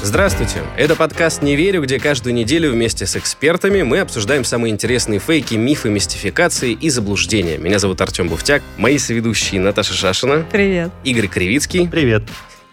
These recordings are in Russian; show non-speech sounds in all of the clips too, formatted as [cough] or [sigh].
Здравствуйте! Это подкаст «Не верю», где каждую неделю вместе с экспертами мы обсуждаем самые интересные фейки, мифы, мистификации и заблуждения. Меня зовут Артем Буфтяк, мои соведущие Наташа Шашина. Привет. Игорь Кривицкий. Привет.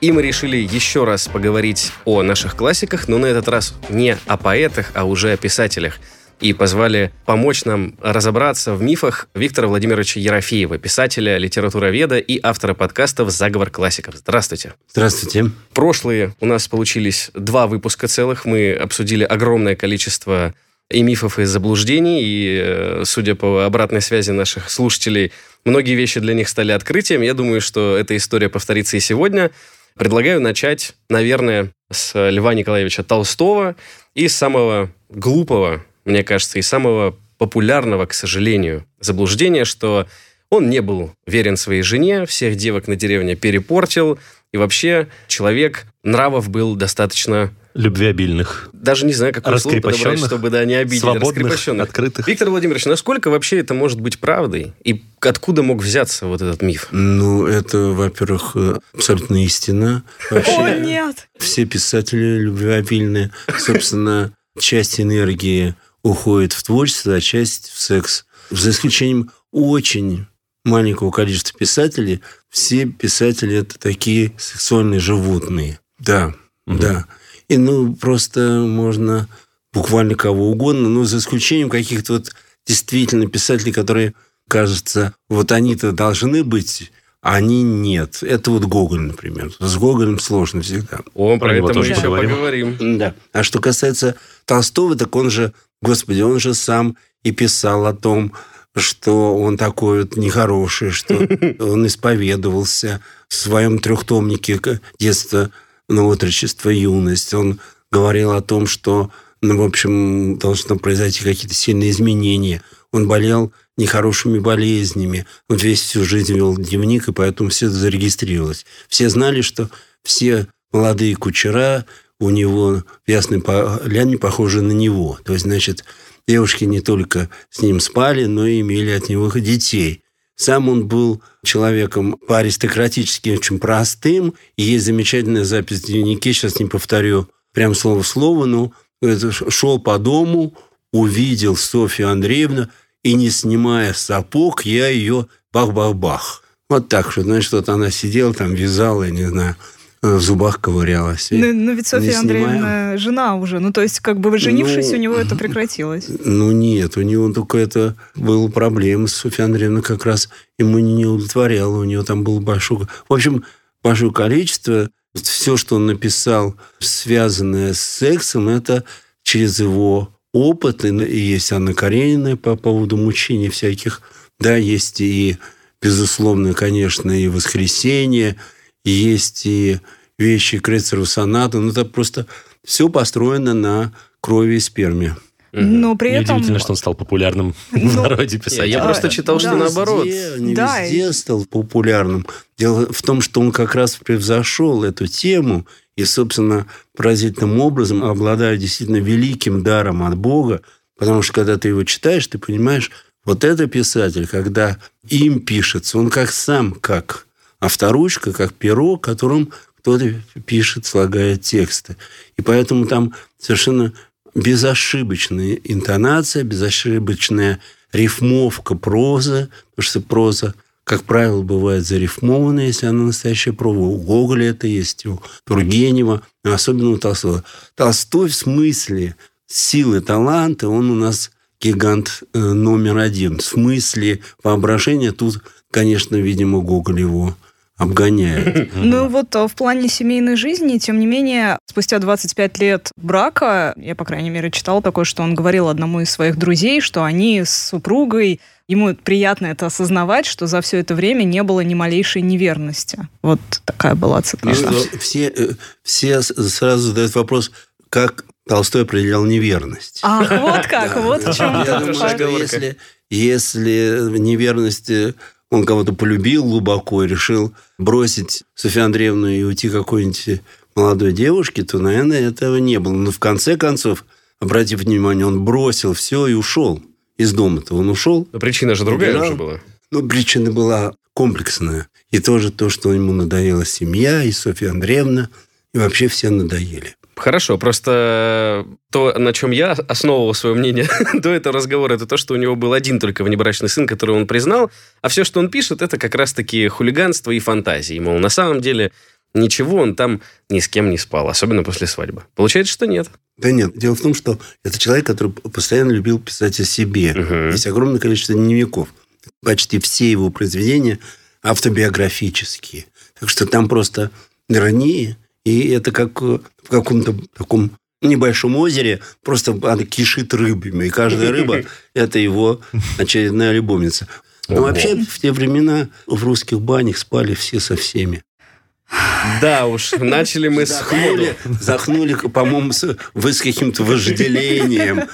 И мы решили еще раз поговорить о наших классиках, но на этот раз не о поэтах, а уже о писателях – и позвали помочь нам разобраться в мифах Виктора Владимировича Ерофеева, писателя, литературоведа и автора подкастов «Заговор классиков». Здравствуйте. Здравствуйте. Прошлые у нас получились два выпуска целых. Мы обсудили огромное количество и мифов, и заблуждений, и, э, судя по обратной связи наших слушателей, многие вещи для них стали открытием. Я думаю, что эта история повторится и сегодня. Предлагаю начать, наверное, с Льва Николаевича Толстого и самого глупого мне кажется, и самого популярного, к сожалению, заблуждения, что он не был верен своей жене, всех девок на деревне перепортил, и вообще человек нравов был достаточно любвеобильных. Даже не знаю, какое слово подобрать, чтобы да, не обидеть. Свободных, открытых. Виктор Владимирович, насколько вообще это может быть правдой? И откуда мог взяться вот этот миф? Ну, это, во-первых, э, абсолютно истина. Вообще, О, нет! Все писатели любвеобильные. Собственно, часть энергии уходит в творчество, а часть в секс. За исключением очень маленького количества писателей, все писатели это такие сексуальные животные. Да, угу. да. И ну просто можно буквально кого угодно, но за исключением каких-то вот действительно писателей, которые, кажется, вот они-то должны быть а они нет. Это вот Гоголь, например. С Гоголем сложно всегда. О, про, про это мы еще поговорим. поговорим. Да. А что касается Толстого, так он же Господи, он же сам и писал о том, что он такой вот нехороший, что [laughs] он исповедовался в своем трехтомнике «Детство, ну, отрочество, юность». Он говорил о том, что, ну, в общем, должно произойти какие-то сильные изменения. Он болел нехорошими болезнями. Он весь всю жизнь вел дневник, и поэтому все зарегистрировалось. Все знали, что все молодые кучера у него в Ясной Поляне похожи на него. То есть, значит, девушки не только с ним спали, но и имели от него детей. Сам он был человеком по-аристократически очень простым. И есть замечательная запись в дневнике, сейчас не повторю прям слово в слово, но шел по дому, увидел Софью Андреевну, и не снимая сапог, я ее бах-бах-бах. Вот так что, значит, вот она сидела там, вязала, я не знаю, в зубах ковырялась. Ну, ну ведь Софья Андреевна жена уже. Ну, то есть, как бы вы женившись, ну, у него это [laughs] прекратилось. Ну, нет, у него только это было проблема. Софья Андреевна как раз ему не удовлетворяла. У него там было большое... В общем, большое количество. Все, что он написал, связанное с сексом, это через его опыт. И есть Анна Каренина по поводу мучений всяких. Да, есть и, безусловно, конечно, и воскресенье, есть и вещи Крецеру соната. Ну, это просто все построено на крови и сперме. Но при этом... Неудивительно, что он стал популярным [laughs] ну, в народе писать. Я просто читал, что наоборот. Везде, не да, везде стал популярным. Дело в том, что он как раз превзошел эту тему и, собственно, поразительным образом обладает действительно великим даром от Бога, потому что, когда ты его читаешь, ты понимаешь, вот это писатель, когда им пишется, он как сам, как авторучка, как перо, которым кто-то пишет, слагает тексты. И поэтому там совершенно безошибочная интонация, безошибочная рифмовка прозы, потому что проза, как правило, бывает зарифмованная, если она настоящая проза. У Гоголя это есть, у Тургенева, особенно у Толстого. Толстой в смысле силы таланта, он у нас гигант э, номер один. В смысле воображения тут, конечно, видимо, Гоголь его обгоняет. [laughs] Ну вот э, в плане семейной жизни, тем не менее, спустя 25 лет брака, я, по крайней мере, читала такое, что он говорил одному из своих друзей, что они с супругой ему приятно это осознавать, что за все это время не было ни малейшей неверности. Вот такая была цитата. Все, э, все сразу задают вопрос, как Толстой определял неверность. Ах, вот [laughs] как, вот в чем Я думаю, что если, если неверность он кого-то полюбил глубоко и решил бросить Софью Андреевну и уйти какой-нибудь молодой девушке, то, наверное, этого не было. Но в конце концов, обратив внимание, он бросил все и ушел из дома-то. Он ушел. Но причина же другая убирал. уже была. Ну, причина была комплексная. И тоже то, что ему надоела семья, и Софья Андреевна, и вообще все надоели. Хорошо, просто то, на чем я основывал свое мнение [laughs] до этого разговора, это то, что у него был один только внебрачный сын, который он признал, а все, что он пишет, это как раз-таки хулиганство и фантазии. Мол, на самом деле ничего он там ни с кем не спал, особенно после свадьбы. Получается, что нет. Да нет. Дело в том, что это человек, который постоянно любил писать о себе. Угу. Есть огромное количество дневников. Почти все его произведения автобиографические. Так что там просто ирония, и это как в каком-то таком небольшом озере, просто она кишит рыбами, и каждая рыба – это его [laughs] очередная любовница. Но вообще в те времена в русских банях спали все со всеми. Да уж, начали мы с ходу. Захнули, по-моему, вы с каким-то вожделением.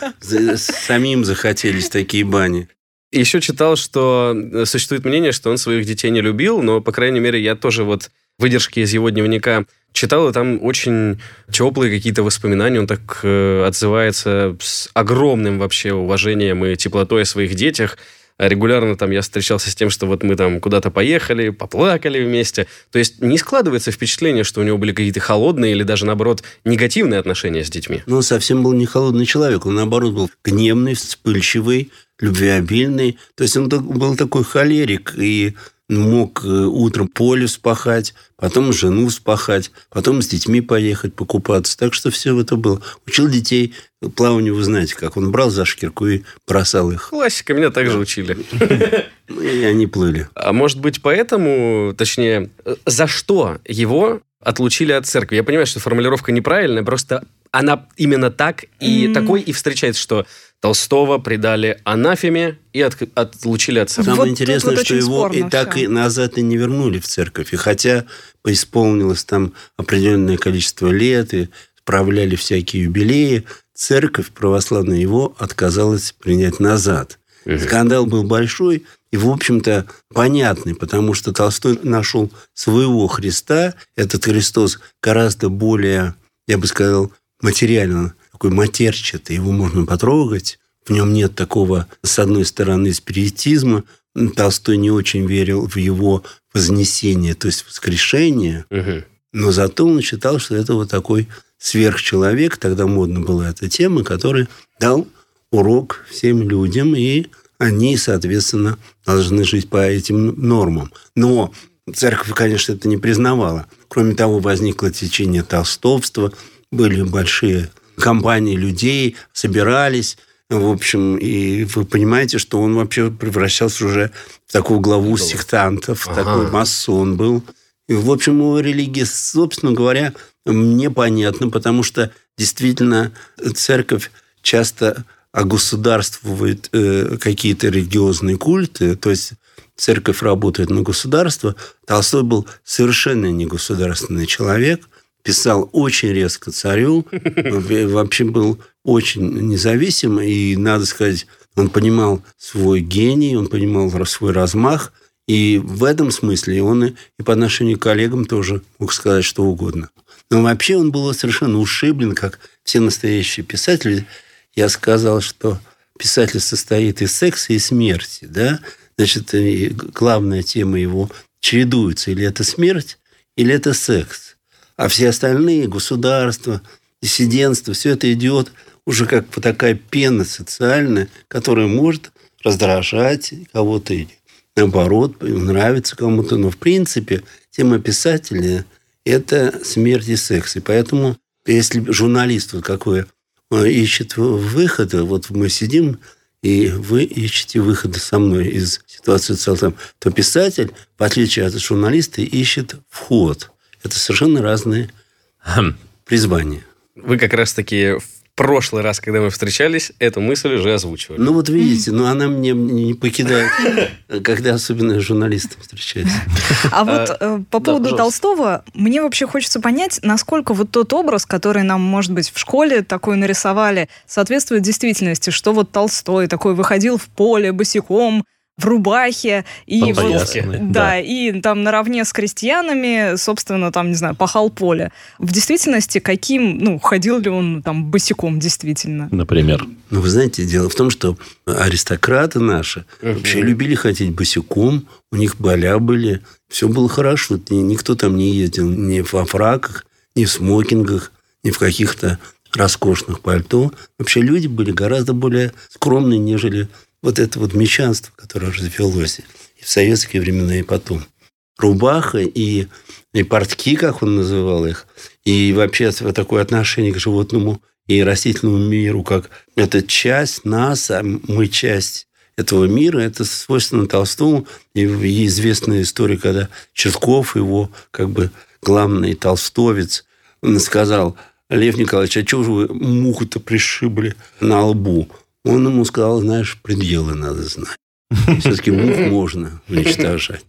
Самим захотелись такие бани. Еще читал, что существует мнение, что он своих детей не любил, но, по крайней мере, я тоже вот выдержки из его дневника читал, и там очень теплые какие-то воспоминания. Он так э, отзывается с огромным вообще уважением и теплотой о своих детях. А регулярно там я встречался с тем, что вот мы там куда-то поехали, поплакали вместе. То есть не складывается впечатление, что у него были какие-то холодные или даже, наоборот, негативные отношения с детьми. Ну, совсем был не холодный человек. Он, наоборот, был гневный, вспыльчивый, любвеобильный. То есть он был такой холерик и мог э, утром поле вспахать, потом жену вспахать, потом с детьми поехать покупаться. Так что все это было. Учил детей плаванию, вы знаете, как он брал за шкирку и бросал их. Классика, меня также учили. [laughs] Ну, и они плыли. А может быть, поэтому, точнее, за что его отлучили от церкви? Я понимаю, что формулировка неправильная, просто она именно так и такой и встречается, что Толстого предали анафеме и от, отлучили от церкви. Самое вот интересное, вот что его и так все. и назад и не вернули в церковь. И хотя поисполнилось там определенное количество лет, и справляли всякие юбилеи, церковь православная его отказалась принять назад. Угу. Скандал был большой и, в общем-то, понятный, потому что Толстой нашел своего Христа. Этот Христос гораздо более, я бы сказал, материально такой матерчатый, его можно потрогать. В нем нет такого, с одной стороны, спиритизма. Толстой не очень верил в его вознесение, то есть воскрешение. Угу. Но зато он считал, что это вот такой сверхчеловек, тогда модно была эта тема, который дал урок всем людям, и они, соответственно, должны жить по этим нормам. Но церковь, конечно, это не признавала. Кроме того, возникло течение толстовства, были большие компании людей собирались, в общем, и вы понимаете, что он вообще превращался уже в такую главу сектантов, ага. такой масон был. И, в общем, его религия, собственно говоря, мне понятно, потому что действительно церковь часто огосударствует э, какие-то религиозные культы, то есть церковь работает на государство. Толстой был совершенно не государственный человек, писал очень резко царю, вообще был очень независим, и, надо сказать, он понимал свой гений, он понимал свой размах, и в этом смысле он и, по отношению к коллегам тоже мог сказать что угодно. Но вообще он был совершенно ушиблен, как все настоящие писатели. Я сказал, что писатель состоит из секса и смерти, да? Значит, главная тема его чередуется. Или это смерть, или это секс. А все остальные государства, диссидентство, все это идет уже как такая пена социальная, которая может раздражать кого-то или наоборот, нравится кому-то. Но в принципе тема писателя – это смерть и секс. И поэтому, если журналист вот какой э, ищет выхода, вот мы сидим, и вы ищете выхода со мной из ситуации целом, то писатель, в отличие от журналиста, ищет вход – это совершенно разные хм. призвания. Вы как раз-таки в прошлый раз, когда мы встречались, эту мысль уже озвучивали. Ну, вот видите, но она мне не покидает, когда особенно с журналистом встречается. А вот а, э, по поводу Толстого, мне вообще хочется понять, насколько вот тот образ, который нам, может быть, в школе такой нарисовали, соответствует действительности, что вот Толстой такой выходил в поле босиком, в рубахе. И вот, да. да, и там наравне с крестьянами, собственно, там, не знаю, пахал поле. В действительности, каким, ну, ходил ли он там босиком, действительно? Например. Ну, вы знаете, дело в том, что аристократы наши uh-huh. вообще любили ходить босиком, у них боля были, все было хорошо. Никто там не ездил ни во фраках, ни в смокингах, ни в каких-то роскошных пальто. Вообще люди были гораздо более скромные, нежели вот это вот мещанство, которое развелось и в советские времена, и потом. Рубаха и, и портки, как он называл их, и вообще такое отношение к животному и растительному миру, как это часть нас, а мы часть этого мира, это свойственно Толстому. И известная история, когда Чертков, его как бы главный толстовец, сказал, Лев Николаевич, а чего же вы муху-то пришибли на лбу? Он ему сказал, знаешь, пределы надо знать. Все-таки мух [laughs] можно уничтожать.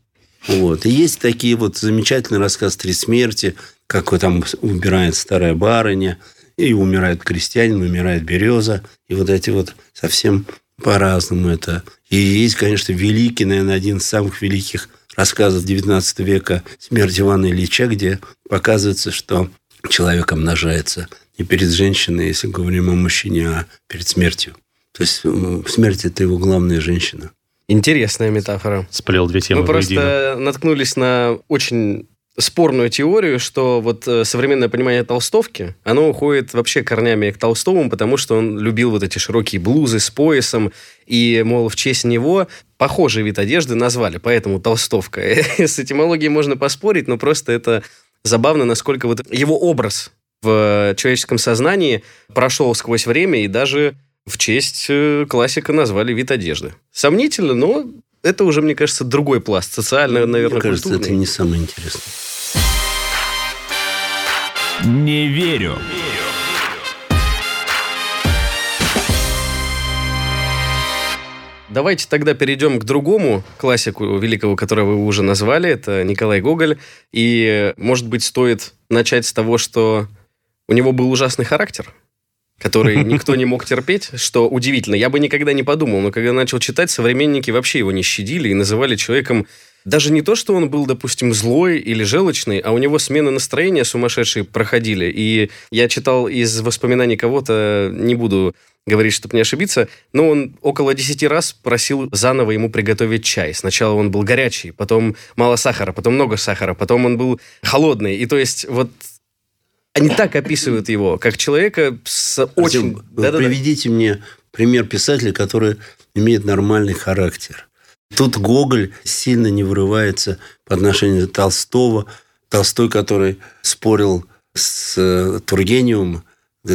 Вот. И есть такие вот замечательные рассказы «Три смерти», как там умирает старая барыня, и умирает крестьянин, умирает береза. И вот эти вот совсем по-разному это. И есть, конечно, великий, наверное, один из самых великих рассказов XIX века «Смерть Ивана Ильича», где показывается, что человек обнажается не перед женщиной, если говорим о мужчине, а перед смертью. То есть смерть – это его главная женщина. Интересная метафора. Сплел две темы Мы просто воедино. наткнулись на очень спорную теорию, что вот э, современное понимание толстовки, оно уходит вообще корнями к Толстому, потому что он любил вот эти широкие блузы с поясом, и, мол, в честь него похожий вид одежды назвали, поэтому толстовка. [laughs] С этимологией можно поспорить, но просто это забавно, насколько вот его образ в человеческом сознании прошел сквозь время и даже в честь э, классика назвали вид одежды. Сомнительно, но это уже, мне кажется, другой пласт. Социально, наверное, Мне кажется, культурный. это не самое интересное. Не верю. Давайте тогда перейдем к другому классику великого, которого вы уже назвали. Это Николай Гоголь. И, может быть, стоит начать с того, что у него был ужасный характер который [laughs] никто не мог терпеть, что удивительно. Я бы никогда не подумал, но когда начал читать, современники вообще его не щадили и называли человеком даже не то, что он был, допустим, злой или желчный, а у него смены настроения сумасшедшие проходили. И я читал из воспоминаний кого-то, не буду говорить, чтобы не ошибиться, но он около 10 раз просил заново ему приготовить чай. Сначала он был горячий, потом мало сахара, потом много сахара, потом он был холодный. И то есть вот они так описывают его, как человека с очень... Да, приведите да, мне пример писателя, который имеет нормальный характер. Тут Гоголь сильно не вырывается по отношению к Толстого. Толстой, который спорил с э, Тургеневым,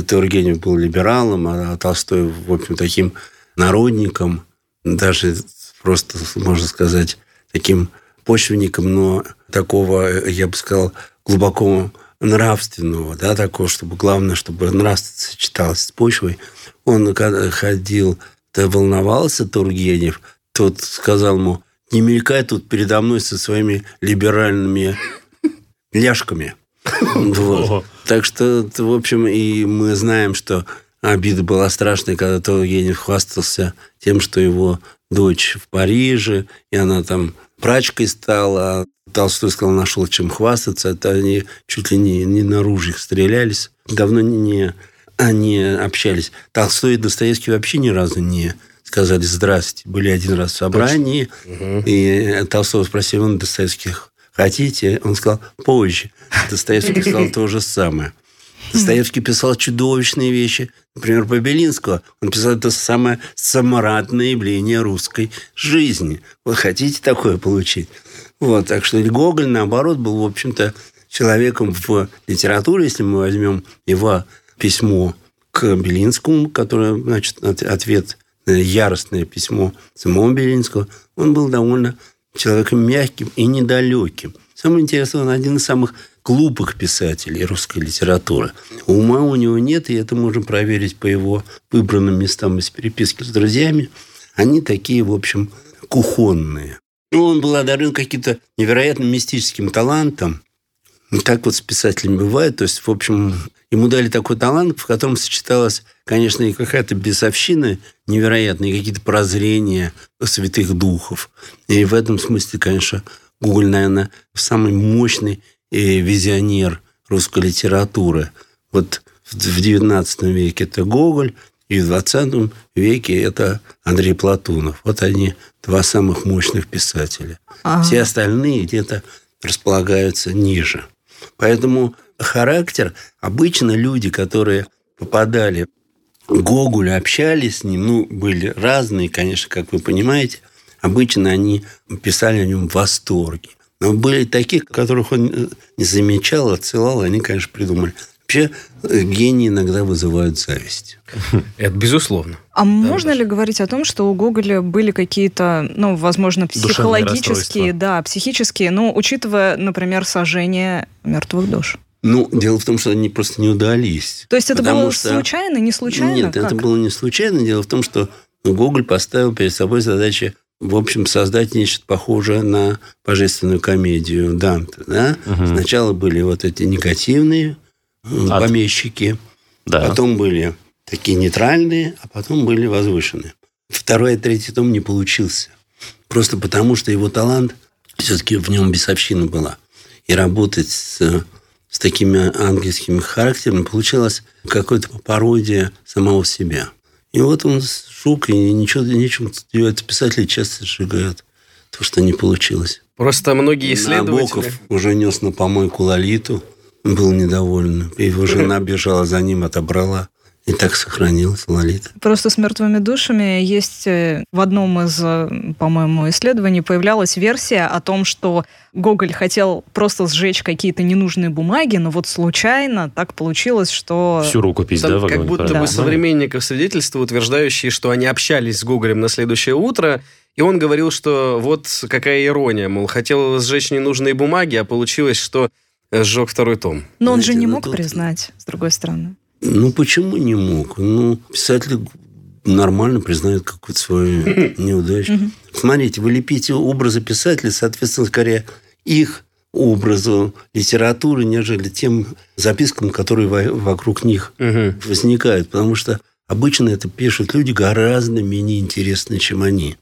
Тургенев был либералом, а Толстой, в общем, таким народником, даже просто, можно сказать, таким почвенником, но такого, я бы сказал, глубоко нравственного, да, такого, чтобы главное, чтобы нравственность сочеталась с почвой. Он когда ходил, то волновался Тургенев, тот сказал ему, не мелькай тут передо мной со своими либеральными ляжками. [laughs] Вот. Так что, в общем, и мы знаем, что обида была страшная, когда Тургенев хвастался тем, что его дочь в Париже, и она там прачкой стала, Толстой сказал, нашел чем хвастаться. Это они чуть ли не, не на ружьях стрелялись. Давно не, они общались. Толстой и Достоевский вообще ни разу не сказали «здрасте». Были один раз в собрании, Точно. и Толстой спросил, он Достоевский хотите? Он сказал «позже». Достоевский сказал то же самое. Достоевский писал чудовищные вещи. Например, по Белинского он писал это самое саморадное явление русской жизни. Вы хотите такое получить? Вот, так что Гоголь, наоборот, был, в общем-то, человеком в литературе, если мы возьмем его письмо к Белинскому, которое, значит, ответ на яростное письмо самого Белинского, он был довольно человеком мягким и недалеким. Самое интересное, он один из самых глупых писателей русской литературы. Ума у него нет, и это можно проверить по его выбранным местам из переписки с друзьями. Они такие, в общем, кухонные. Ну, он был одарен каким-то невероятным мистическим талантом. Так вот с писателями бывает. То есть, в общем, ему дали такой талант, в котором сочеталась, конечно, и какая-то бесовщина невероятная, и какие-то прозрения святых духов. И в этом смысле, конечно, Гоголь, наверное, самый мощный э, визионер русской литературы. Вот в XIX веке это Гоголь, и в 20 веке это Андрей Платунов. Вот они два самых мощных писателя. Ага. Все остальные где-то располагаются ниже. Поэтому характер, обычно люди, которые попадали к Гоголю, общались с ним, ну, были разные, конечно, как вы понимаете, обычно они писали о нем в восторге. Но были такие, которых он не замечал, отсылал, они, конечно, придумали. Вообще э, гении иногда вызывают зависть. [laughs] Это безусловно. А да, можно ли говорить о том, что у Гоголя были какие-то, ну, возможно, психологические, да, психические, ну, учитывая, например, сожжение мертвых душ? Ну, дело в том, что они просто не удались. То есть это было что... случайно, не случайно? Нет, как? это было не случайно. Дело в том, что Гоголь поставил перед собой задачу в общем, создать нечто похожее на божественную комедию Данте. Да? Угу. Сначала были вот эти негативные от... помещики. Да. Потом были такие нейтральные, а потом были возвышенные. Второй и третий том не получился. Просто потому, что его талант, все-таки в нем бесовщина была. И работать с, с такими ангельскими характерами получалось какой-то пародия самого себя. И вот он шук, и ничего, ничего это писатели часто сжигают то, что не получилось. Просто многие исследователи... Набоков уже нес на помойку Лолиту, был недоволен. Его жена бежала за ним, отобрала. И так сохранилась Лолита. Просто с мертвыми душами есть э, в одном из, э, по-моему, исследований появлялась версия о том, что Гоголь хотел просто сжечь какие-то ненужные бумаги, но вот случайно так получилось, что... Всю рукопись, Там да? Как будто да. бы современников свидетельства, утверждающие, что они общались с Гоголем на следующее утро, и он говорил, что вот какая ирония, мол, хотел сжечь ненужные бумаги, а получилось, что сжег второй том. Но он же не ну мог тут... признать, с другой стороны. Ну, почему не мог? Ну, писатель нормально признает какую-то свою [laughs] неудачу. Смотрите, вы лепите образы писателей, соответственно, скорее их образу литературы, нежели тем запискам, которые вокруг них возникают. Потому что обычно это пишут люди гораздо менее интересные, чем они.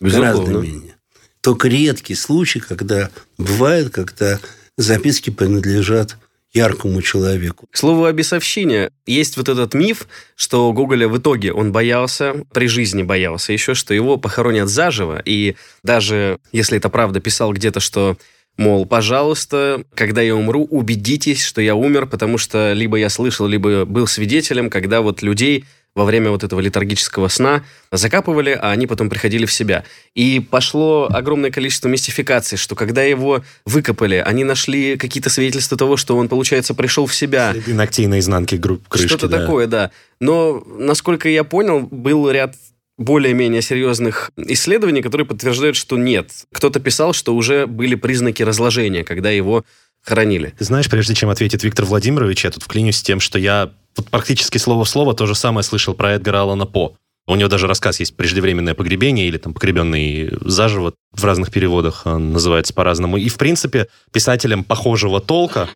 Безусловно. Гораздо менее. Только редкий случай, когда бывает, когда записки принадлежат яркому человеку. К слову о бесовщине. Есть вот этот миф, что Гоголя в итоге он боялся, при жизни боялся еще, что его похоронят заживо. И даже если это правда, писал где-то, что Мол, пожалуйста, когда я умру, убедитесь, что я умер, потому что либо я слышал, либо был свидетелем, когда вот людей во время вот этого летаргического сна закапывали, а они потом приходили в себя. И пошло огромное количество мистификаций, что когда его выкопали, они нашли какие-то свидетельства того, что он, получается, пришел в себя. Следы ногтей на изнанке крышки. Что-то да. такое, да. Но, насколько я понял, был ряд более-менее серьезных исследований, которые подтверждают, что нет. Кто-то писал, что уже были признаки разложения, когда его хоронили. Ты знаешь, прежде чем ответит Виктор Владимирович, я тут вклинюсь с тем, что я вот практически слово в слово то же самое слышал про Эдгара Алана По. У него даже рассказ есть «Преждевременное погребение» или там «Погребенный заживо». В разных переводах он называется по-разному. И, в принципе, писателям похожего толка,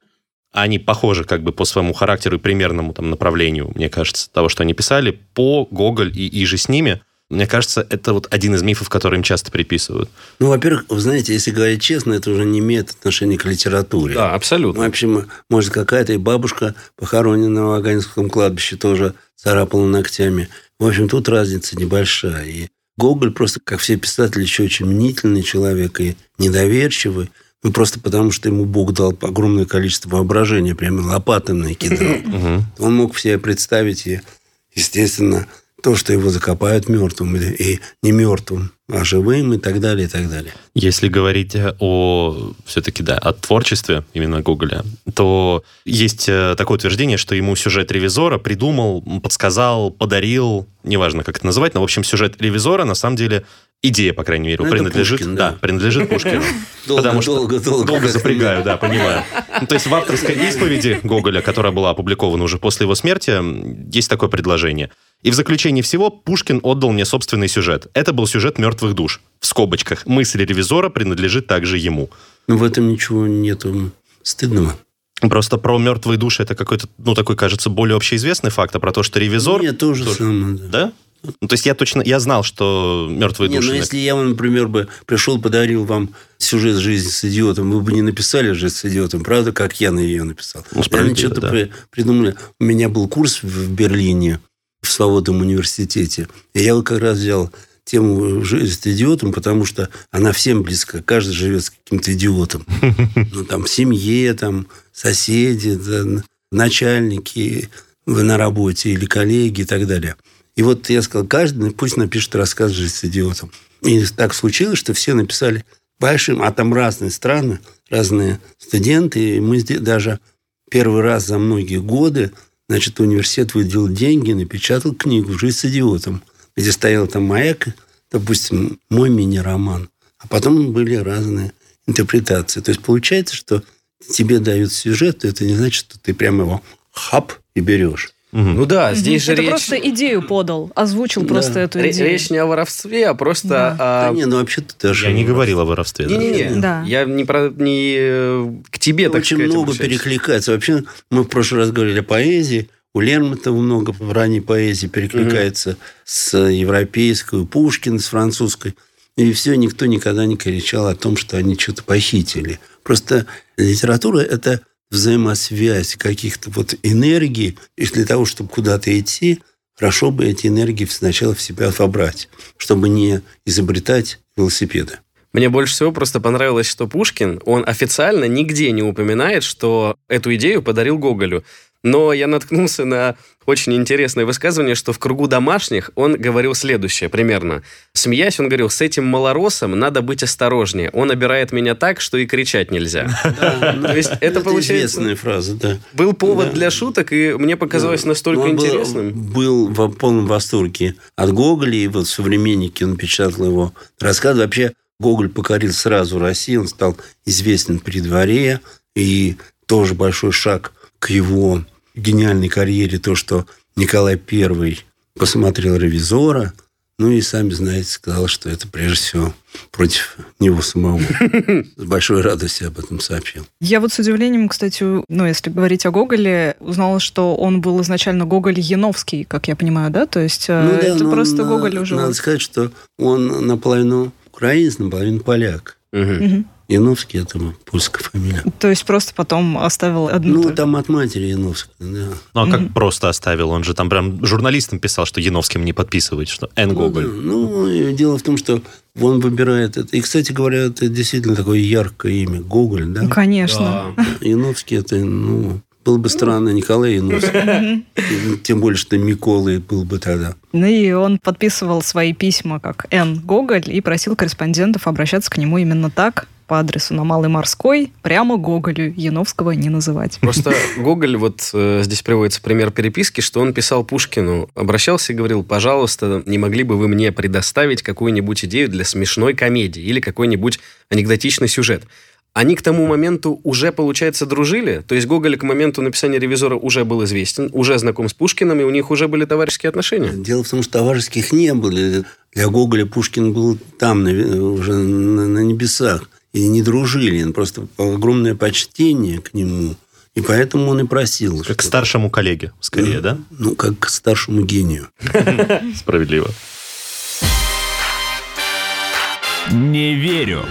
они похожи как бы по своему характеру и примерному там направлению, мне кажется, того, что они писали, по Гоголь и Иже с ними – мне кажется, это вот один из мифов, который им часто приписывают. Ну, во-первых, вы знаете, если говорить честно, это уже не имеет отношения к литературе. Да, абсолютно. Ну, вообще, может, какая-то и бабушка, похороненная на Ваганском кладбище, тоже царапала ногтями. В общем, тут разница небольшая. И Гоголь просто, как все писатели, еще очень мнительный человек и недоверчивый. Ну, просто потому, что ему Бог дал огромное количество воображения, прямо лопаты накидал. Он мог себе представить и, естественно, то, что его закопают мертвым или и не мертвым, а живым и так далее, и так далее. Если говорить о все-таки да, о творчестве именно Гоголя, то есть э, такое утверждение, что ему сюжет ревизора придумал, подсказал, подарил, неважно, как это называть, но, в общем, сюжет ревизора на самом деле идея, по крайней мере, ну, принадлежит, Пушкин, да. да, принадлежит Пушкину. [laughs] Долго, потому что долго, долго, долго запрягаю, да, понимаю. Ну, то есть в авторской исповеди Гоголя, которая была опубликована уже после его смерти, есть такое предложение. И в заключении всего Пушкин отдал мне собственный сюжет. Это был сюжет «Мертвых душ». В скобочках. Мысль ревизора принадлежит также ему. Ну, в этом ничего нету стыдного. Просто про мертвые души это какой-то, ну, такой, кажется, более общеизвестный факт, а про то, что ревизор... Нет, тоже, тоже. самое. Да? да? Ну, то есть я точно, я знал, что мертвые Нет, души... ну если я, например, бы пришел, подарил вам сюжет жизни с идиотом, вы бы не написали жизнь с идиотом, правда, как я на ее написал. Ну, Они что-то да. при, придумали. У меня был курс в Берлине, в Свободном университете, и я вот как раз взял тему жизни с идиотом, потому что она всем близка. Каждый живет с каким-то идиотом. [laughs] Ну, там, в семье, там, соседи, да, начальники на работе или коллеги и так далее. И вот я сказал, каждый пусть напишет рассказ «Жизнь с идиотом». И так случилось, что все написали большим, а там разные страны, разные студенты. И мы даже первый раз за многие годы, значит, университет выделил деньги, напечатал книгу «Жизнь с идиотом», где стоял там маяк, допустим, мой мини-роман. А потом были разные интерпретации. То есть получается, что тебе дают сюжет, это не значит, что ты прямо его хап и берешь. Угу. Ну да, здесь же Это речь... просто идею подал, озвучил да. просто эту идею. Речь не о воровстве, а просто да. о... Да не, ну вообще-то даже... Я не говорил о воровстве. Не-не-не, да. я не, про... не э, к тебе, так Очень сказать, много обращаюсь. перекликается. Вообще, мы в прошлый раз говорили о поэзии. У Лермонтова много в ранней поэзии перекликается угу. с европейской, у Пушкина с французской. И все, никто никогда не кричал о том, что они что-то похитили. Просто литература – это взаимосвязь каких-то вот энергий. И для того, чтобы куда-то идти, хорошо бы эти энергии сначала в себя вобрать, чтобы не изобретать велосипеды. Мне больше всего просто понравилось, что Пушкин, он официально нигде не упоминает, что эту идею подарил Гоголю. Но я наткнулся на очень интересное высказывание, что в кругу домашних он говорил следующее примерно. Смеясь, он говорил, с этим малоросом надо быть осторожнее. Он обирает меня так, что и кричать нельзя. [laughs] То есть это получается... известная фраза, да. Был повод для шуток, и мне показалось настолько интересным. Был в полном восторге от Гоголя, и вот современники, он печатал его рассказ. Вообще, Гоголь покорил сразу Россию, он стал известен при дворе, и тоже большой шаг к его гениальной карьере то, что Николай I посмотрел «Ревизора», ну и, сами знаете, сказал, что это прежде всего против него самого. [laughs] С большой радостью об этом сообщил. Я вот с удивлением, кстати, ну, если говорить о Гоголе, узнала, что он был изначально Гоголь Яновский, как я понимаю, да? То есть э, ну, да, это просто на, Гоголь уже... Надо сказать, что он наполовину украинец, наполовину поляк. Угу. Яновский это польская фамилия. То есть просто потом оставил одну... Ну, только. там от матери Яновская, да. Ну, а как mm-hmm. просто оставил? Он же там прям журналистам писал, что Яновским не подписывать, что Н. Ну, Гоголь. Да. Ну, дело в том, что он выбирает это. И, кстати говоря, это действительно такое яркое имя. Гоголь, да? Ну, конечно. Да. [laughs] Яновский это, ну, было бы странно Николай Яновский. Тем более, что Миколы был бы тогда. Ну и он подписывал свои письма как Н. Гоголь и просил корреспондентов обращаться к нему именно так, по адресу на Малой Морской, прямо Гоголю Яновского не называть. Просто Гоголь, вот э, здесь приводится пример переписки, что он писал Пушкину, обращался и говорил, пожалуйста, не могли бы вы мне предоставить какую-нибудь идею для смешной комедии или какой-нибудь анекдотичный сюжет. Они к тому моменту уже, получается, дружили. То есть Гоголь к моменту написания «Ревизора» уже был известен, уже знаком с Пушкиным, и у них уже были товарищеские отношения. Дело в том, что товарищеских не было. Для Гоголя Пушкин был там, уже на небесах и не дружили. Просто огромное почтение к нему. И поэтому он и просил. Как к старшему коллеге, скорее, да? Ну, как к старшему гению. Справедливо. Не верю.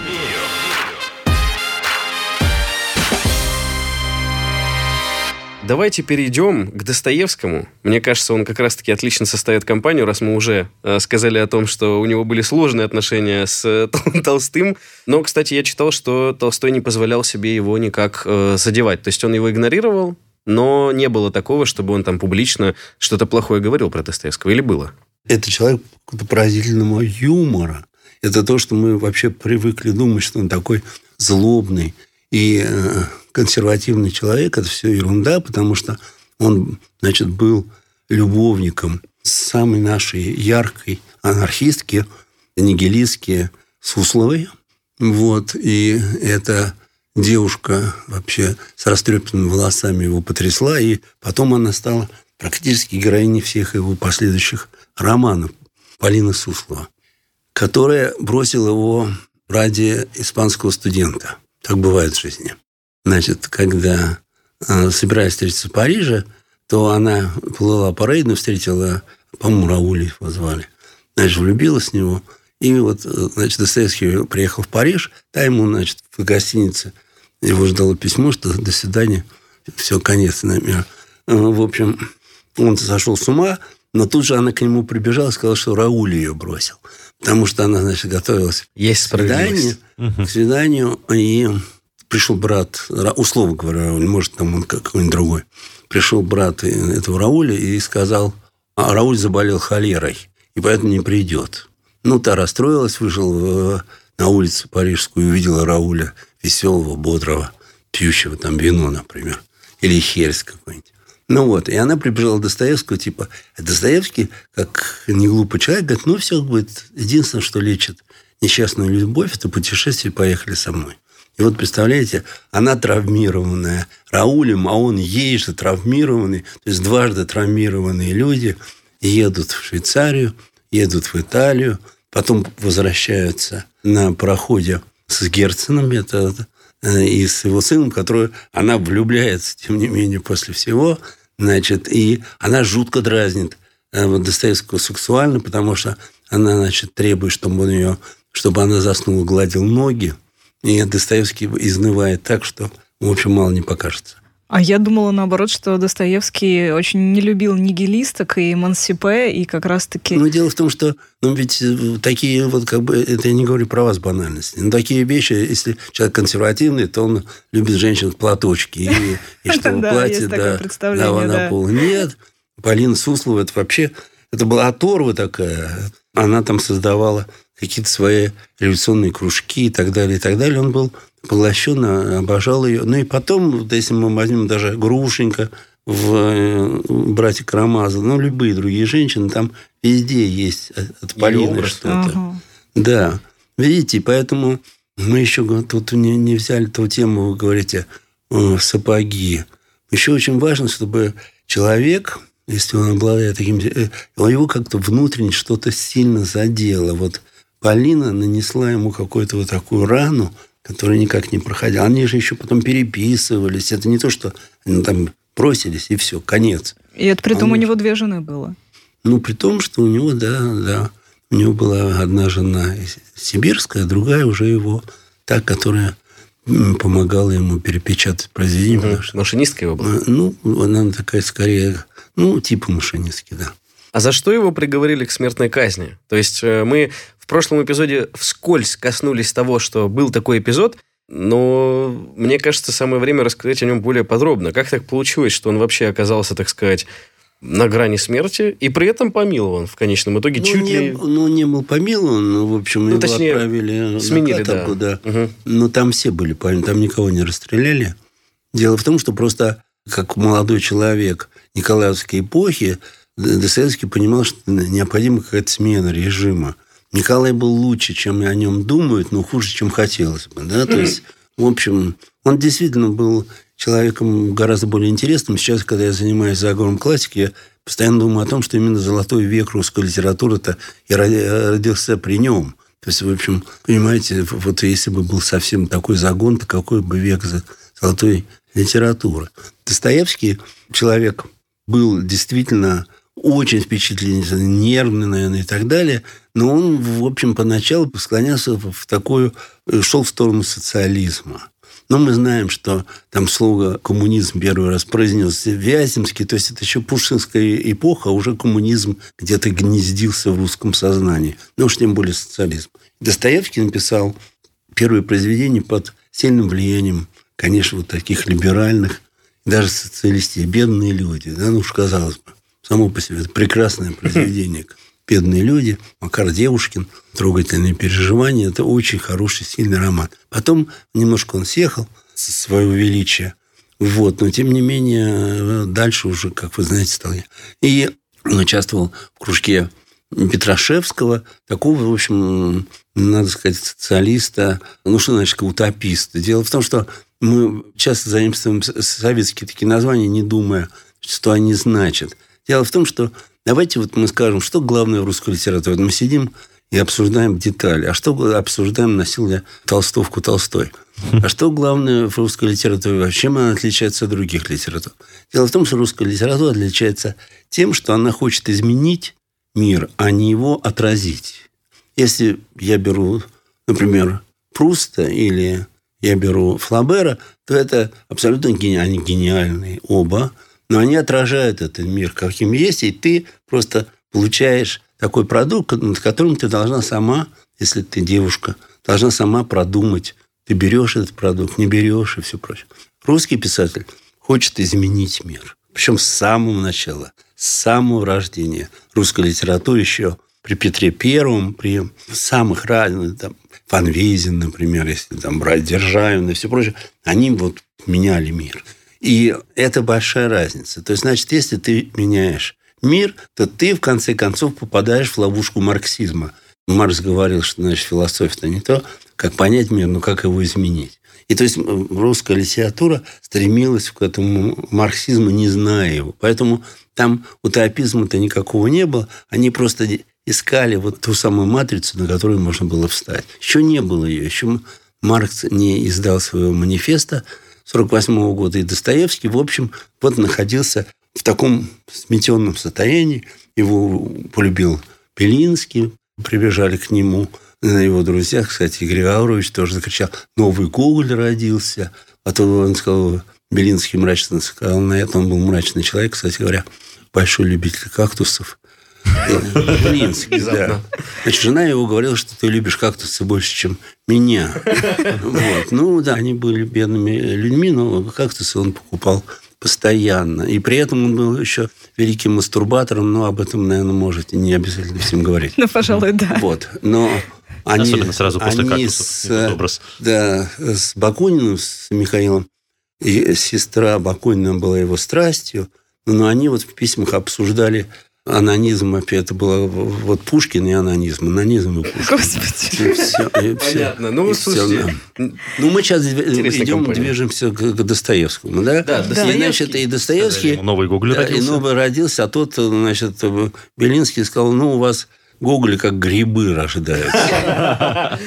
Давайте перейдем к Достоевскому. Мне кажется, он как раз-таки отлично составит компанию, раз мы уже э, сказали о том, что у него были сложные отношения с э, [laughs] Толстым. Но, кстати, я читал, что Толстой не позволял себе его никак э, задевать. То есть он его игнорировал, но не было такого, чтобы он там публично что-то плохое говорил про Достоевского. Или было? Это человек поразительного юмора. Это то, что мы вообще привыкли думать, что он такой злобный и э, консервативный человек, это все ерунда, потому что он, значит, был любовником самой нашей яркой анархистки, нигилистки Сусловой. Вот. И эта девушка вообще с растрепанными волосами его потрясла, и потом она стала практически героиней всех его последующих романов. Полина Суслова, которая бросила его ради испанского студента. Так бывает в жизни. Значит, когда э, собирались встретиться в Париже, то она плыла по Рейну, встретила, по-моему, Рауля его звали. Значит, влюбилась в него. И вот, э, значит, Достоевский приехал в Париж, там ему, значит, в гостинице его ждало письмо, что до свидания, все, конец номера. В общем, он сошел с ума, но тут же она к нему прибежала и сказала, что Рауль ее бросил. Потому что она, значит, готовилась Есть к свиданию, справедливость. к свиданию, и пришел брат, Ра- условно говоря, может, там он как- какой-нибудь другой. Пришел брат этого Рауля и сказал, а Рауль заболел холерой, и поэтому не придет. Ну, та расстроилась, вышел в- на улицу парижскую и увидела Рауля веселого, бодрого, пьющего там вино, например, или херсть какой-нибудь. Ну вот, и она прибежала к Достоевскому, типа, а Достоевский, как не глупый человек, говорит, ну все, будет единственное, что лечит несчастную любовь, это путешествие, поехали со мной. И вот, представляете, она травмированная Раулем, а он ей же травмированный, то есть дважды травмированные люди едут в Швейцарию, едут в Италию, потом возвращаются на пароходе с Герценом, это э, и с его сыном, который она влюбляется, тем не менее, после всего, значит, и она жутко дразнит э, вот Достоевского сексуально, потому что она, значит, требует, чтобы он ее, чтобы она заснула, гладил ноги, и Достоевский изнывает так, что, в общем, мало не покажется. А я думала, наоборот, что Достоевский очень не любил нигилисток и эмансипе, и как раз-таки... Ну, дело в том, что ну, ведь э, такие вот, как бы, это я не говорю про вас банальности, но такие вещи, если человек консервативный, то он любит женщин в платочке и, и [laughs] что в платье да. пола. Нет, Полина Суслова, это вообще, это была оторва такая. Она там создавала какие-то свои революционные кружки и так далее, и так далее. Он был поглощен, обожал ее. Ну и потом, вот если мы возьмем даже Грушенька в э, «Братья Карамазовы», ну, любые другие женщины, там везде есть от Полины что-то. Ага. Да. Видите, поэтому мы еще тут не, не взяли ту тему, вы говорите, э, сапоги. Еще очень важно, чтобы человек, если он обладает таким... э, Его как-то внутренне что-то сильно задело. Вот Полина нанесла ему какую-то вот такую рану, которая никак не проходила. Они же еще потом переписывались. Это не то, что они там бросились, и все, конец. И это при том А у он- него две жены было. Ну, при том, что у него, да, да, у него была одна жена сибирская, другая уже его, та, которая помогала ему перепечатать произведение. что, Машинистка его была. э, ну, она такая скорее, ну, типа машинистки, да. А за что его приговорили к смертной казни? То есть э, мы в прошлом эпизоде вскользь коснулись того, что был такой эпизод, но мне кажется, самое время рассказать о нем более подробно. Как так получилось, что он вообще оказался, так сказать, на грани смерти и при этом помилован в конечном итоге Ну, чуть не, ли... ну, не был помилован, но, в общем, Ну, его точнее, отправили сменили, на каторгу, да. да. Мгм. Но там все были помилованы, там никого не расстреляли. Дело в том, что просто как молодой человек Николаевской эпохи, Достоевский понимал, что необходима какая-то смена режима. Николай был лучше, чем о нем думают, но хуже, чем хотелось бы. Да? То есть, в общем, он действительно был человеком гораздо более интересным. Сейчас, когда я занимаюсь заговором классики, я постоянно думаю о том, что именно золотой век русской литературы-то и роди- родился при нем. То есть, в общем, понимаете, вот если бы был совсем такой загон, то какой бы век золотой литературы. Достоевский человек был действительно очень впечатлительный, нервный, наверное, и так далее. Но он, в общем, поначалу склонялся в такую... шел в сторону социализма. Но мы знаем, что там слово «коммунизм» первый раз произнес Вяземский, то есть это еще пушкинская эпоха, а уже коммунизм где-то гнездился в русском сознании. Ну уж тем более социализм. Достоевский написал первые произведения под сильным влиянием, конечно, вот таких либеральных, даже социалистов, бедные люди. Да, ну уж казалось бы, само по себе это прекрасное произведение. [laughs] Бедные люди, Макар Девушкин, трогательные переживания. Это очень хороший, сильный роман. Потом немножко он съехал со своего величия. Вот, но тем не менее, дальше уже, как вы знаете, стал я. И он участвовал в кружке Петрашевского, такого, в общем, надо сказать, социалиста, ну, что значит, утописта. Дело в том, что мы часто заимствуем советские такие названия, не думая, что они значат. Дело в том, что давайте вот мы скажем, что главное в русской литературе. Мы сидим и обсуждаем детали. А что обсуждаем, носил ли толстовку Толстой? А что главное в русской литературе? Чем она отличается от других литератур? Дело в том, что русская литература отличается тем, что она хочет изменить мир, а не его отразить. Если я беру, например, Пруста или я беру Флабера, то это абсолютно гени... они гениальные оба, но они отражают этот мир, каким есть, и ты просто получаешь такой продукт, над которым ты должна сама, если ты девушка, должна сама продумать, ты берешь этот продукт, не берешь и все прочее. Русский писатель хочет изменить мир. Причем с самого начала, с самого рождения русской литературы еще при Петре Первом, при самых разных, там, Фан Вейзен, например, если там брать Державин и все прочее, они вот меняли мир. И это большая разница. То есть, значит, если ты меняешь мир, то ты, в конце концов, попадаешь в ловушку марксизма. Маркс говорил, что, значит, философия-то не то, как понять мир, но как его изменить. И то есть русская литература стремилась к этому марксизму, не зная его. Поэтому там утопизма-то никакого не было. Они просто искали вот ту самую матрицу, на которую можно было встать. Еще не было ее. Еще Маркс не издал своего манифеста 1948 года. И Достоевский, в общем, вот находился в таком сметенном состоянии. Его полюбил Белинский, прибежали к нему на его друзья. Кстати, Игорь Гаврович тоже закричал, новый Гоголь родился. А то он сказал, Белинский мрачно сказал, на это он был мрачный человек, кстати говоря, большой любитель кактусов. Белинский, да. Значит, жена его говорила, что ты любишь кактусы больше, чем меня. Вот. Ну, да, они были бедными людьми, но кактусы он покупал постоянно. И при этом он был еще великим мастурбатором, но об этом, наверное, можете не обязательно всем говорить. Ну, пожалуй, да. Вот. Но они, Особенно сразу после они кактусов. с, образ. Да, с Бакуниным, с Михаилом, и сестра Бакунина была его страстью, но они вот в письмах обсуждали анонизм, опять это было вот Пушкин и анонизм, анонизм и Пушкин. Господи. И всё, и всё. Понятно. Ну, И слушайте, да. Ну, мы сейчас Интересная идем, компания. движемся к, к Достоевскому, да? Да, И, Достоевский. значит, и Достоевский... Новый Гоголь Да, и родился. новый родился, а тот, значит, Белинский сказал, ну, у вас Гоголи как грибы рождаются.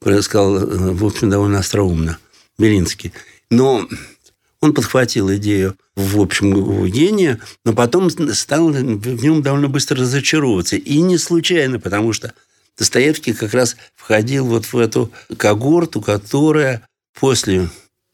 [laughs] Сказал, в общем, довольно остроумно Белинский. Но он подхватил идею, в общем, гения, но потом стал в нем довольно быстро разочаровываться. И не случайно, потому что Достоевский как раз входил вот в эту когорту, которая после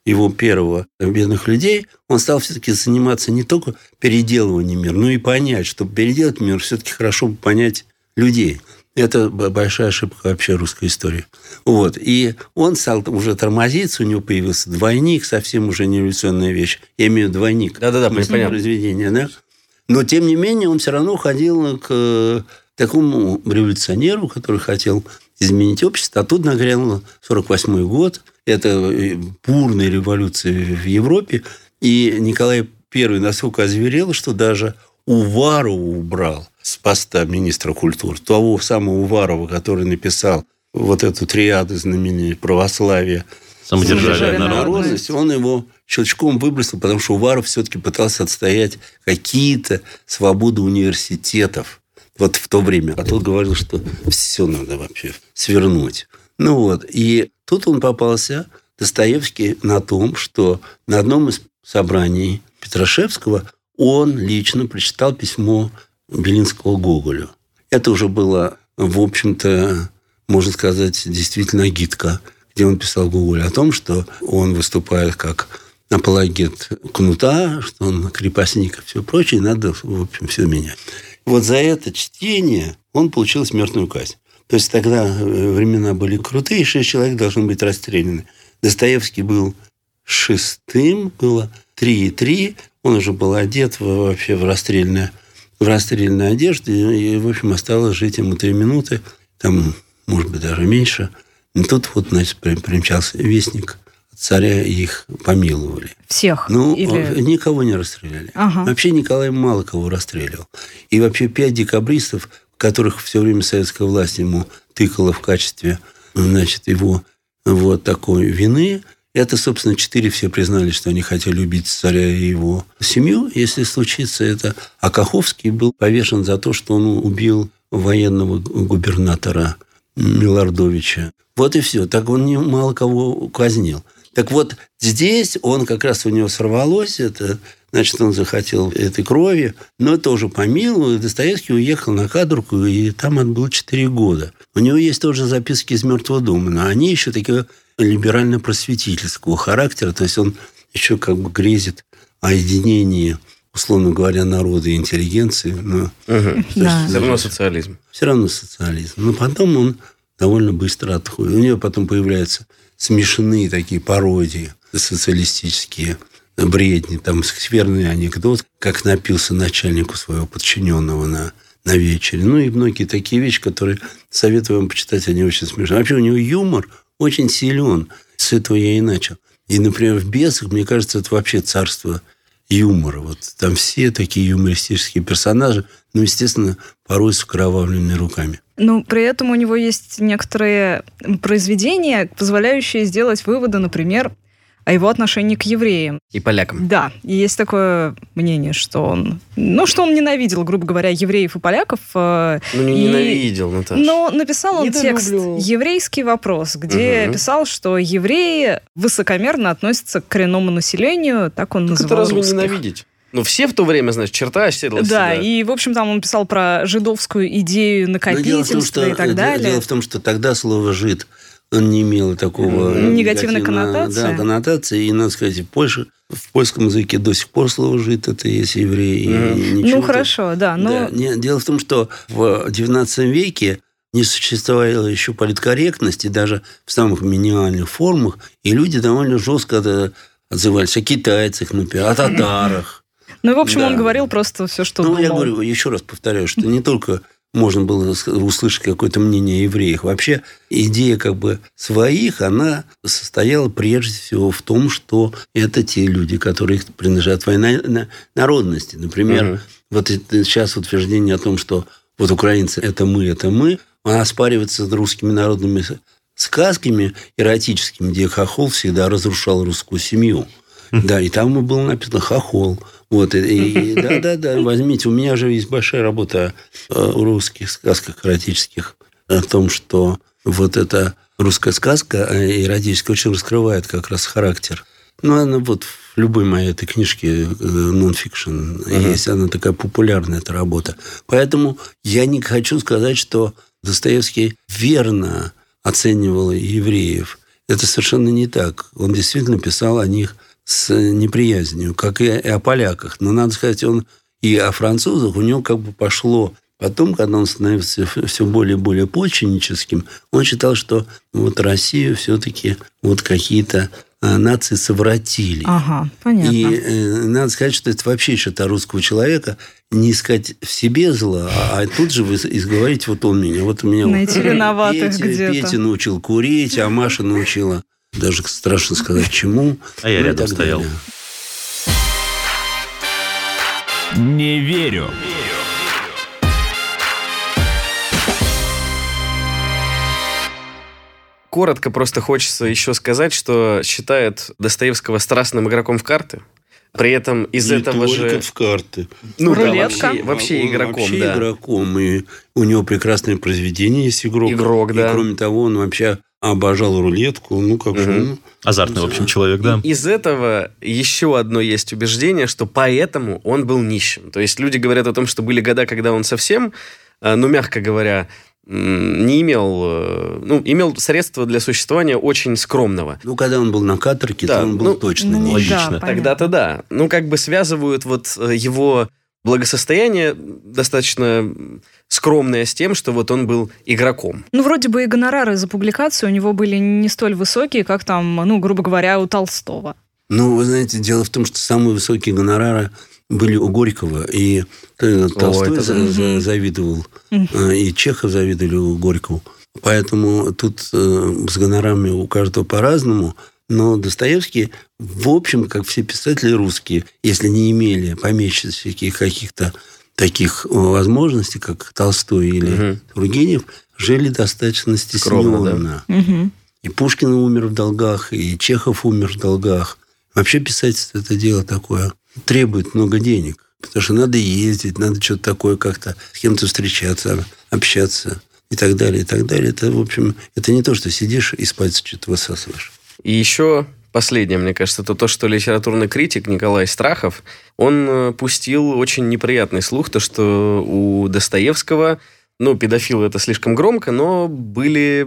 его первого «Бедных людей», он стал все-таки заниматься не только переделыванием мира, но и понять, чтобы переделать мир, все-таки хорошо понять людей. Это большая ошибка вообще русской истории. Вот. И он стал уже тормозиться, у него появился двойник, совсем уже не революционная вещь. Я имею в виду двойник. Да-да-да, понятно. произведение, да? Но, тем не менее, он все равно ходил к э, такому революционеру, который хотел изменить общество. А тут нагрянул 48 год. Это э, бурная революция в Европе. И Николай I настолько озверел, что даже Уварова убрал с поста министра культуры. Того самого Уварова, который написал вот эту триаду знаменитую православие, Самодержавие народность, он его щелчком выбросил, потому что Уваров все-таки пытался отстоять какие-то свободы университетов вот в то время. А тот говорил, что все надо вообще свернуть. Ну вот. И тут он попался, Достоевский, на том, что на одном из собраний Петрашевского он лично прочитал письмо Белинского Гоголю. Это уже было, в общем-то, можно сказать, действительно гидка, где он писал Гоголю о том, что он выступает как апологет кнута, что он крепостник и все прочее, и надо, в общем, все менять. Вот за это чтение он получил смертную казнь. То есть тогда э, времена были крутые, шесть человек должны быть расстреляны. Достоевский был шестым, было три и три. Он уже был одет вообще в расстрельное в расстрельной одежде, и, в общем, осталось жить ему три минуты, там, может быть, даже меньше. И тут вот, значит, при- примчался вестник царя, и их помиловали. Всех? Ну, Или- никого не расстреляли. Ага. Вообще Николай мало кого расстреливал. И вообще пять декабристов, которых все время советская власть ему тыкала в качестве, значит, его вот такой вины, это, собственно, четыре все признали, что они хотели убить царя и его семью, если случится это. А Каховский был повешен за то, что он убил военного губернатора Милардовича. Вот и все. Так он мало кого казнил. Так вот, здесь он как раз у него сорвалось это, значит, он захотел этой крови, но тоже помиловал, и Достоевский уехал на кадрку, и там отбыл 4 года. У него есть тоже записки из «Мертвого дома», но они еще такие либерально-просветительского характера, то есть он еще как бы грезит о единении условно говоря, народа и интеллигенции. Но, угу. да. Все равно социализм. Все равно социализм. Но потом он довольно быстро отходит. У нее потом появляются смешанные такие пародии социалистические, бредни, там скверный анекдот, как напился начальнику своего подчиненного на, на вечере. Ну и многие такие вещи, которые советую вам почитать, они очень смешные. Вообще у него юмор очень силен. С этого я и начал. И, например, в «Бесах», мне кажется, это вообще царство юмора. Вот там все такие юмористические персонажи, ну, естественно, порой с окровавленными руками. Но при этом у него есть некоторые произведения, позволяющие сделать выводы, например, о его отношении к евреям. И полякам. Да, и есть такое мнение, что он, ну, что он ненавидел, грубо говоря, евреев и поляков. Э, ну, не и... ненавидел, Наташа. Но написал он текст «Еврейский вопрос», где угу. писал, что евреи высокомерно относятся к коренному населению, так он так называл это разве русских. ненавидеть? Ну, все в то время, значит, черта оседла Да, и, в общем, там он писал про жидовскую идею накопительства том, что, и так далее. Дело в том, что тогда слово «жид» не имел такого негативной коннотации. Да, коннотации. И, надо сказать, в Польше, в польском языке до сих пор слово «жид» это есть еврей. Mm. Ну, хорошо, да. Но... да. Не, дело в том, что в XIX веке не существовало еще политкорректности даже в самых минимальных формах, и люди довольно жестко отзывались о китайцах, например, о [clears throat] татарах. Ну, в общем, да. он говорил просто все, что Ну, думал. я говорю, еще раз повторяю, что не только можно было услышать какое-то мнение о евреях. Вообще идея как бы своих, она состояла прежде всего в том, что это те люди, которые принадлежат твоей народности. Например, угу. вот сейчас утверждение о том, что вот украинцы – это мы, это мы, она оспаривается русскими народными сказками эротическими, где хохол всегда разрушал русскую семью. Да, и там было написано «хохол». Вот, и, да, да, да, возьмите, у меня же есть большая работа о русских сказках эротических, о том, что вот эта русская сказка эротическая очень раскрывает как раз характер. Ну, она вот в любой моей этой книжке нонфикшн uh-huh. есть, она такая популярная, эта работа. Поэтому я не хочу сказать, что Достоевский верно оценивал евреев. Это совершенно не так. Он действительно писал о них с неприязнью, как и о поляках. Но, надо сказать, он и о французах у него как бы пошло Потом, когда он становился все более и более почвенническим, он считал, что вот Россию все-таки вот какие-то а, нации совратили. Ага, понятно. И э, надо сказать, что это вообще что-то русского человека не искать в себе зла, а, а тут же вы изговорить, вот он меня, вот у меня Найти вот, виноватых Петя, где-то. Петя научил курить, а Маша научила даже страшно сказать, чему. А я ну, рядом стоял. Не верю. Коротко просто хочется еще сказать, что считает Достоевского страстным игроком в карты. При этом из Не этого же... в карты. Ну Рулетка. да, вообще, вообще он игроком, вообще да. игроком. И у него прекрасное произведение есть игрок. Игрок, и, да. И кроме того, он вообще обожал рулетку. Ну, как угу. же... Ну, Азартный, в общем, человек, да. Из этого еще одно есть убеждение, что поэтому он был нищим. То есть люди говорят о том, что были года, когда он совсем, э, ну, мягко говоря, не имел, э, ну, имел средства для существования очень скромного. Ну, когда он был на каторге, да, то он был ну, точно ну, логично. Да, Тогда-то да. Ну, как бы связывают вот э, его благосостояние достаточно скромное с тем, что вот он был игроком. Ну, вроде бы и гонорары за публикацию у него были не столь высокие, как там, ну, грубо говоря, у Толстого. Ну, вы знаете, дело в том, что самые высокие гонорары были у Горького, и э, Толстой О, за, за, завидовал, э, и Чехов завидовали у Горького. Поэтому тут э, с гонорами у каждого по-разному. Но Достоевский, в общем, как все писатели русские, если не имели помещических каких-то таких возможностей, как Толстой или угу. Тургенев, жили достаточно стесненно. Да? Угу. И Пушкин умер в долгах, и Чехов умер в долгах. Вообще писательство – это дело такое – требует много денег. Потому что надо ездить, надо что-то такое как-то с кем-то встречаться, общаться. и так далее, и так далее. Это, в общем, это не то, что сидишь и с пальца что-то высасываешь. И еще последнее, мне кажется, это то, что литературный критик Николай Страхов, он э, пустил очень неприятный слух, то, что у Достоевского, ну, педофилы это слишком громко, но были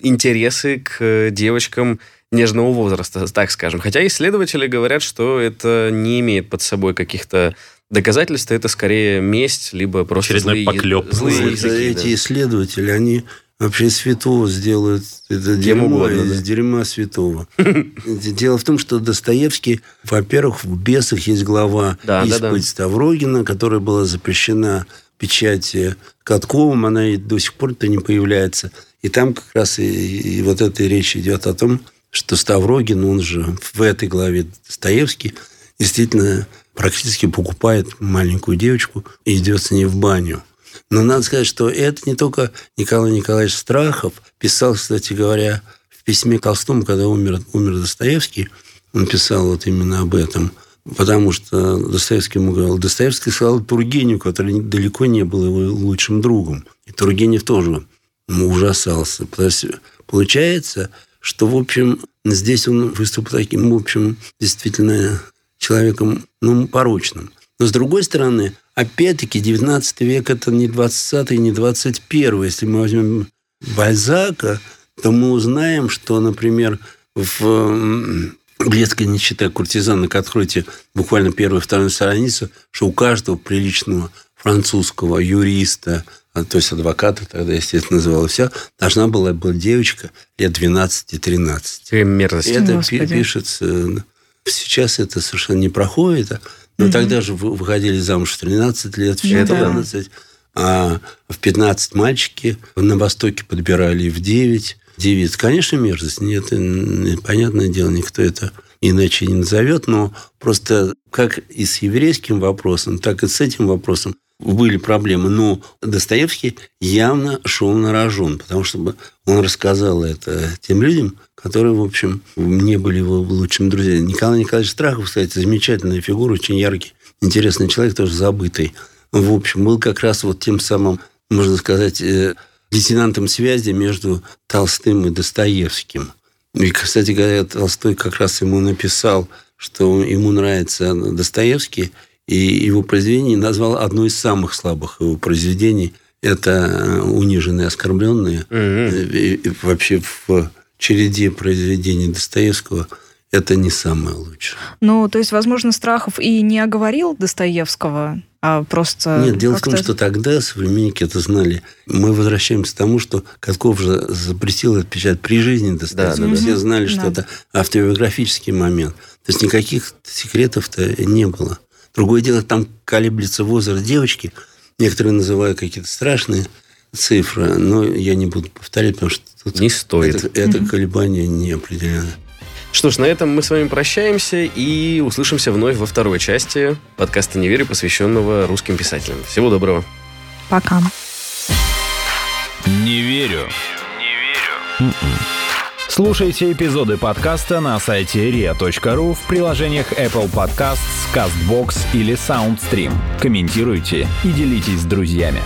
интересы к девочкам нежного возраста, так скажем. Хотя исследователи говорят, что это не имеет под собой каких-то доказательств, это скорее месть, либо просто Очередной злые, поклеп. злые языки, эти да. исследователи, они вообще святого сделают это Кем дерьмо угодно, из да. дерьма святого. [laughs] Дело в том, что Достоевский, во-первых, в «Бесах» есть глава Да, да, «Исповедь да. Ставрогина», которая была запрещена печати Катковым, она и до сих пор-то не появляется. И там как раз и, и вот эта речь идет о том, что Ставрогин, он же в этой главе Достоевский, действительно практически покупает маленькую девочку и идет с ней в баню. Но надо сказать, что это не только Николай Николаевич Страхов писал, кстати говоря, в письме к Толстому, когда умер, умер Достоевский, он писал вот именно об этом. Потому что Достоевский ему говорил, Достоевский сказал Тургеневу, который далеко не был его лучшим другом. И Тургенев тоже ему ужасался. То есть получается, что, в общем, здесь он выступил таким, в общем, действительно человеком, ну, порочным. Но, с другой стороны, опять-таки, 19 век – это не 20 не 21 Если мы возьмем Бальзака, то мы узнаем, что, например, в «Бледская нищета куртизанок» откройте буквально первую вторую страницу, что у каждого приличного французского юриста, а, то есть адвоката тогда, естественно, называлось все, должна была быть девочка лет 12-13. Какая мерзость. И это Господи. пишется... Сейчас это совершенно не проходит. Но тогда же вы- выходили замуж в 13 лет, в Ну да. 14. А в 15 мальчики на Востоке подбирали в 9. 9. Конечно, мерзость. Нет, понятное дело, никто это иначе не назовет. Но просто как и с еврейским вопросом, так и с этим вопросом были проблемы. Но Достоевский явно шел на рожон, потому что он рассказал это тем людям, которые, в общем, не были его лучшими друзьями. Николай Николаевич Страхов, кстати, замечательная фигура, очень яркий, интересный человек, тоже забытый. В общем, был как раз вот тем самым, можно сказать, э, лейтенантом связи между Толстым и Достоевским. И, кстати говоря, Толстой как раз ему написал, что ему нравится Достоевский, и его произведение назвал одно из самых слабых его произведений. Это «Униженные, оскорбленные». Мгм. И- и вообще в череде произведений Достоевского это не самое лучшее. Ну, то есть, возможно, Страхов и не оговорил Достоевского, а просто... Нет, дело в том, что тогда современники это знали. Мы возвращаемся к тому, что Катков же запретил это печать при жизни Достоевского. Да, да, да. Все знали, что Да. это автобиографический момент. То есть никаких секретов-то не было. Другое дело, там колеблется возраст девочки. Некоторые называют какие-то страшные цифры, но я не буду повторять, потому что тут Не стоит. это, это колебание не определенно. Что ж, на этом мы с вами прощаемся и услышимся вновь во второй части подкаста «Не верю», посвященного русским писателям. Всего доброго. Пока. Не верю. Не верю. Слушайте эпизоды подкаста на сайте ria.ru в приложениях Apple Podcasts, CastBox или SoundStream. Комментируйте и делитесь с друзьями.